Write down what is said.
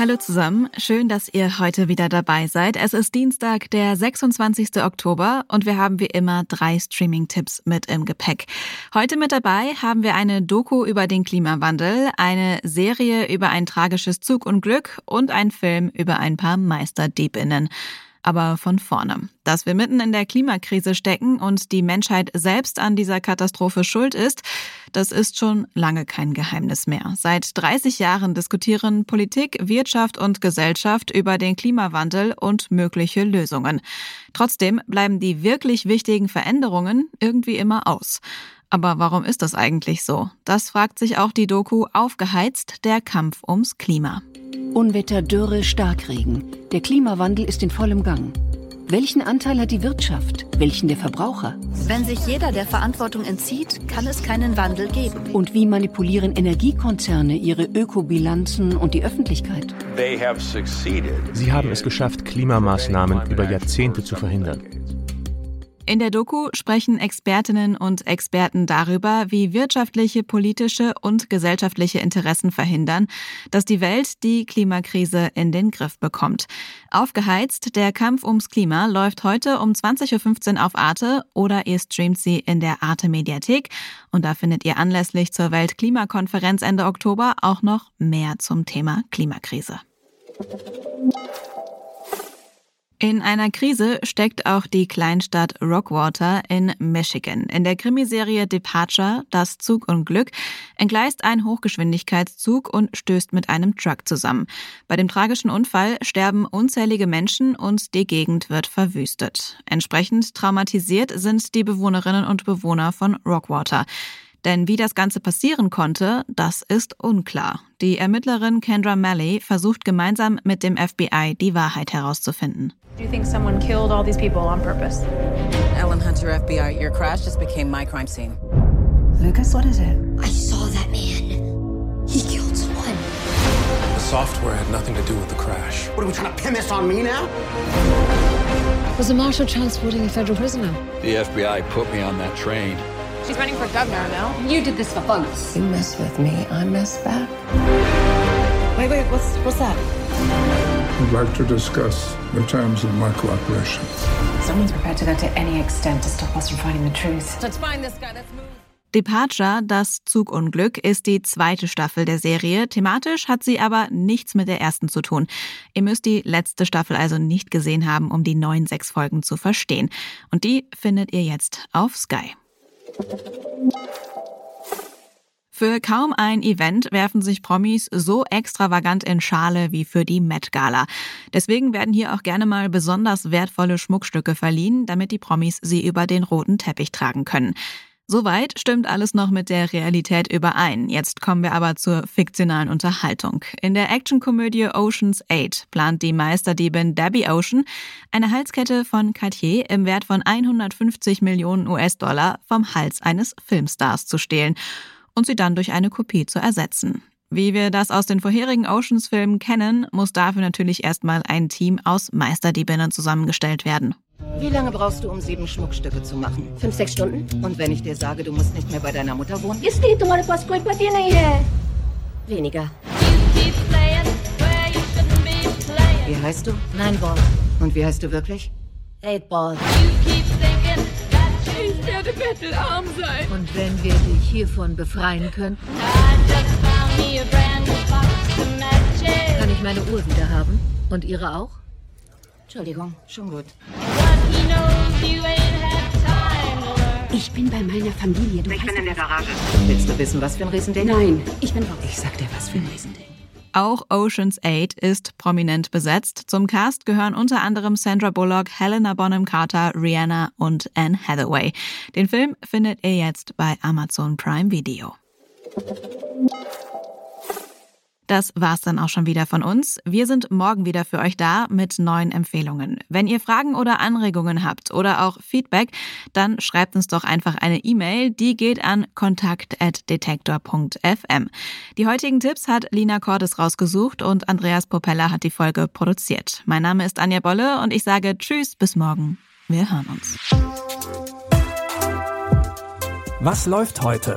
Hallo zusammen, schön, dass ihr heute wieder dabei seid. Es ist Dienstag, der 26. Oktober und wir haben wie immer drei Streaming-Tipps mit im Gepäck. Heute mit dabei haben wir eine Doku über den Klimawandel, eine Serie über ein tragisches Zugunglück und ein Film über ein paar Meisterdiebinnen aber von vorne. Dass wir mitten in der Klimakrise stecken und die Menschheit selbst an dieser Katastrophe schuld ist, das ist schon lange kein Geheimnis mehr. Seit 30 Jahren diskutieren Politik, Wirtschaft und Gesellschaft über den Klimawandel und mögliche Lösungen. Trotzdem bleiben die wirklich wichtigen Veränderungen irgendwie immer aus. Aber warum ist das eigentlich so? Das fragt sich auch die Doku Aufgeheizt, der Kampf ums Klima. Unwetter, Dürre, Starkregen. Der Klimawandel ist in vollem Gang. Welchen Anteil hat die Wirtschaft? Welchen der Verbraucher? Wenn sich jeder der Verantwortung entzieht, kann es keinen Wandel geben. Und wie manipulieren Energiekonzerne ihre Ökobilanzen und die Öffentlichkeit? Sie haben es geschafft, Klimamaßnahmen über Jahrzehnte zu verhindern. In der Doku sprechen Expertinnen und Experten darüber, wie wirtschaftliche, politische und gesellschaftliche Interessen verhindern, dass die Welt die Klimakrise in den Griff bekommt. Aufgeheizt, der Kampf ums Klima läuft heute um 20.15 Uhr auf Arte oder ihr streamt sie in der Arte Mediathek. Und da findet ihr anlässlich zur Weltklimakonferenz Ende Oktober auch noch mehr zum Thema Klimakrise. In einer Krise steckt auch die Kleinstadt Rockwater in Michigan. In der Krimiserie Departure, das Zugunglück, entgleist ein Hochgeschwindigkeitszug und stößt mit einem Truck zusammen. Bei dem tragischen Unfall sterben unzählige Menschen und die Gegend wird verwüstet. Entsprechend traumatisiert sind die Bewohnerinnen und Bewohner von Rockwater. Denn wie das Ganze passieren konnte, das ist unklar. Die Ermittlerin Kendra Malley versucht gemeinsam mit dem FBI die Wahrheit herauszufinden. Do you think someone killed all these people on purpose? Ellen Hunter, FBI, your crash just became my crime scene. Lucas, what is it? I saw that man. He killed someone. The software had nothing to do with the crash. What are we trying to pin this on me now? Was the marshal transporting a federal prisoner? The FBI put me on that train. She's running for governor now. You did this for fun. You mess with me, I mess back. Wait, wait, what's what's that? I'd like to discuss the terms of my cooperation. Someone's prepared to go to any extent to stop us from finding the truth. Let's find this guy. Let's move. Departure, das Zugunglück, ist die zweite Staffel der Serie. Thematisch hat sie aber nichts mit der ersten zu tun. Ihr müsst die letzte Staffel also nicht gesehen haben, um die neuen sechs Folgen zu verstehen. Und die findet ihr jetzt auf Sky. Für kaum ein Event werfen sich Promis so extravagant in Schale wie für die Met Gala. Deswegen werden hier auch gerne mal besonders wertvolle Schmuckstücke verliehen, damit die Promis sie über den roten Teppich tragen können. Soweit stimmt alles noch mit der Realität überein. Jetzt kommen wir aber zur fiktionalen Unterhaltung. In der Actionkomödie Ocean's 8 plant die Meisterdiebin Debbie Ocean, eine Halskette von Cartier im Wert von 150 Millionen US-Dollar vom Hals eines Filmstars zu stehlen und sie dann durch eine Kopie zu ersetzen. Wie wir das aus den vorherigen Oceans-Filmen kennen, muss dafür natürlich erstmal ein Team aus Meisterdiebinnen zusammengestellt werden. Wie lange brauchst du, um sieben Schmuckstücke zu machen? Fünf, sechs Stunden. Und wenn ich dir sage, du musst nicht mehr bei deiner Mutter wohnen? Weniger. Wie heißt du? Nine Ball. Und wie heißt du wirklich? Eight Ball. Ich werde bettelarm sein. Und wenn wir dich hiervon befreien könnten? Kann ich meine Uhr wieder haben? Und ihre auch? Entschuldigung, schon gut. Ich bin bei meiner Familie. Du ich bin in der Garage. Willst du wissen, was für ein Riesending? Nein, ich bin raus. Ich sag dir, was für ein Riesending. Auch Ocean's 8 ist prominent besetzt. Zum Cast gehören unter anderem Sandra Bullock, Helena Bonham Carter, Rihanna und Anne Hathaway. Den Film findet ihr jetzt bei Amazon Prime Video. Das war's dann auch schon wieder von uns. Wir sind morgen wieder für euch da mit neuen Empfehlungen. Wenn ihr Fragen oder Anregungen habt oder auch Feedback, dann schreibt uns doch einfach eine E-Mail. Die geht an kontakt.detektor.fm. Die heutigen Tipps hat Lina Cordes rausgesucht und Andreas Popella hat die Folge produziert. Mein Name ist Anja Bolle und ich sage Tschüss, bis morgen. Wir hören uns. Was läuft heute?